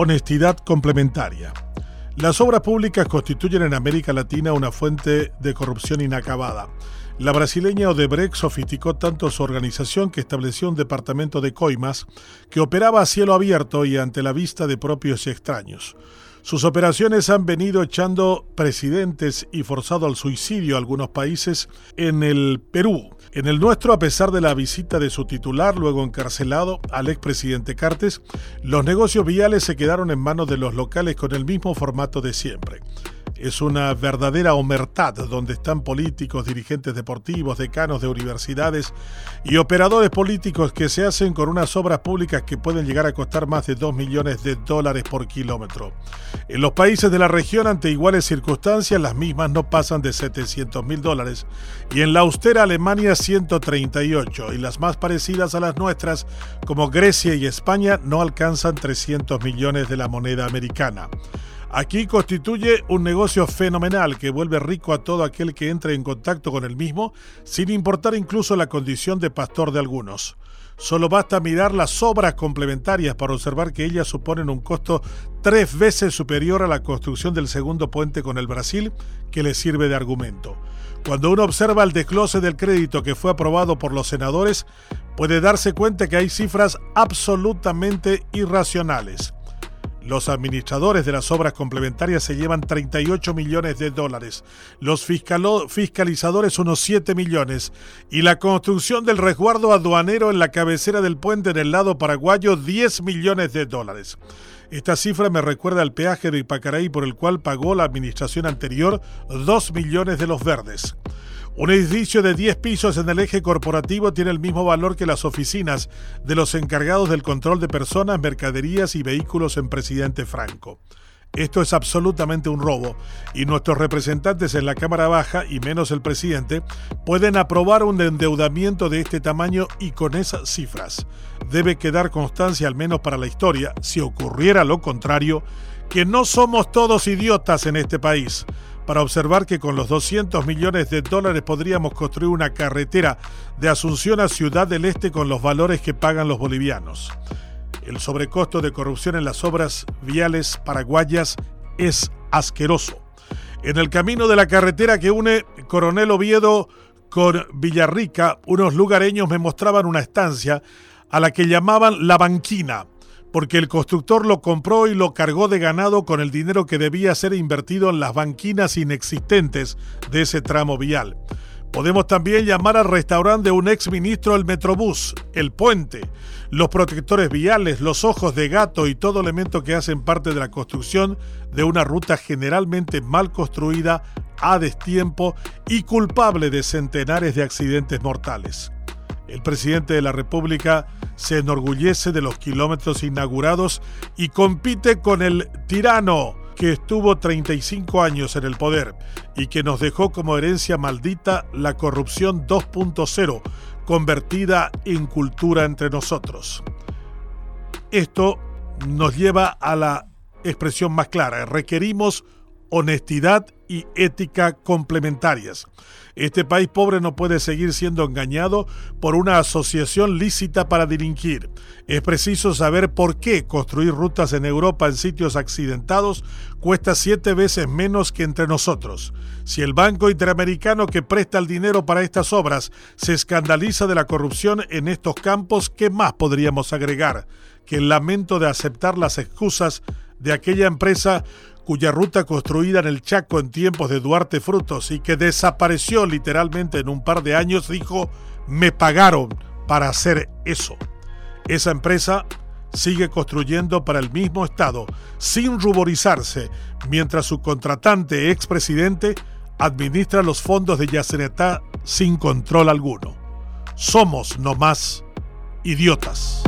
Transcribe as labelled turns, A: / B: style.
A: honestidad complementaria. Las obras públicas constituyen en América Latina una fuente de corrupción inacabada. La brasileña Odebrecht sofisticó tanto su organización que estableció un departamento de coimas que operaba a cielo abierto y ante la vista de propios y extraños. Sus operaciones han venido echando presidentes y forzado al suicidio a algunos países en el Perú. En el nuestro, a pesar de la visita de su titular, luego encarcelado, al expresidente Cartes, los negocios viales se quedaron en manos de los locales con el mismo formato de siempre es una verdadera omertad donde están políticos, dirigentes deportivos, decanos de universidades y operadores políticos que se hacen con unas obras públicas que pueden llegar a costar más de 2 millones de dólares por kilómetro. En los países de la región, ante iguales circunstancias, las mismas no pasan de 700 mil dólares y en la austera Alemania 138 y las más parecidas a las nuestras, como Grecia y España, no alcanzan 300 millones de la moneda americana. Aquí constituye un negocio fenomenal que vuelve rico a todo aquel que entre en contacto con el mismo, sin importar incluso la condición de pastor de algunos. Solo basta mirar las obras complementarias para observar que ellas suponen un costo tres veces superior a la construcción del segundo puente con el Brasil, que le sirve de argumento. Cuando uno observa el desglose del crédito que fue aprobado por los senadores, puede darse cuenta que hay cifras absolutamente irracionales. Los administradores de las obras complementarias se llevan 38 millones de dólares, los fiscalizadores unos 7 millones y la construcción del resguardo aduanero en la cabecera del puente en el lado paraguayo 10 millones de dólares. Esta cifra me recuerda al peaje de Ipacaraí por el cual pagó la administración anterior 2 millones de los verdes. Un edificio de 10 pisos en el eje corporativo tiene el mismo valor que las oficinas de los encargados del control de personas, mercaderías y vehículos en Presidente Franco. Esto es absolutamente un robo y nuestros representantes en la Cámara Baja, y menos el presidente, pueden aprobar un endeudamiento de este tamaño y con esas cifras. Debe quedar constancia, al menos para la historia, si ocurriera lo contrario, que no somos todos idiotas en este país para observar que con los 200 millones de dólares podríamos construir una carretera de Asunción a Ciudad del Este con los valores que pagan los bolivianos. El sobrecosto de corrupción en las obras viales paraguayas es asqueroso. En el camino de la carretera que une Coronel Oviedo con Villarrica, unos lugareños me mostraban una estancia a la que llamaban La Banquina porque el constructor lo compró y lo cargó de ganado con el dinero que debía ser invertido en las banquinas inexistentes de ese tramo vial. Podemos también llamar al restaurante de un ex ministro el Metrobús, el puente, los protectores viales, los ojos de gato y todo elemento que hacen parte de la construcción de una ruta generalmente mal construida, a destiempo y culpable de centenares de accidentes mortales. El presidente de la República se enorgullece de los kilómetros inaugurados y compite con el tirano que estuvo 35 años en el poder y que nos dejó como herencia maldita la corrupción 2.0, convertida en cultura entre nosotros. Esto nos lleva a la expresión más clara. Requerimos honestidad y ética complementarias. Este país pobre no puede seguir siendo engañado por una asociación lícita para delinquir. Es preciso saber por qué construir rutas en Europa en sitios accidentados cuesta siete veces menos que entre nosotros. Si el Banco Interamericano que presta el dinero para estas obras se escandaliza de la corrupción en estos campos, ¿qué más podríamos agregar? Que el lamento de aceptar las excusas de aquella empresa cuya ruta construida en el Chaco en tiempos de Duarte Frutos y que desapareció literalmente en un par de años, dijo, me pagaron para hacer eso. Esa empresa sigue construyendo para el mismo Estado, sin ruborizarse, mientras su contratante expresidente administra los fondos de Yacenetá sin control alguno. Somos no más idiotas.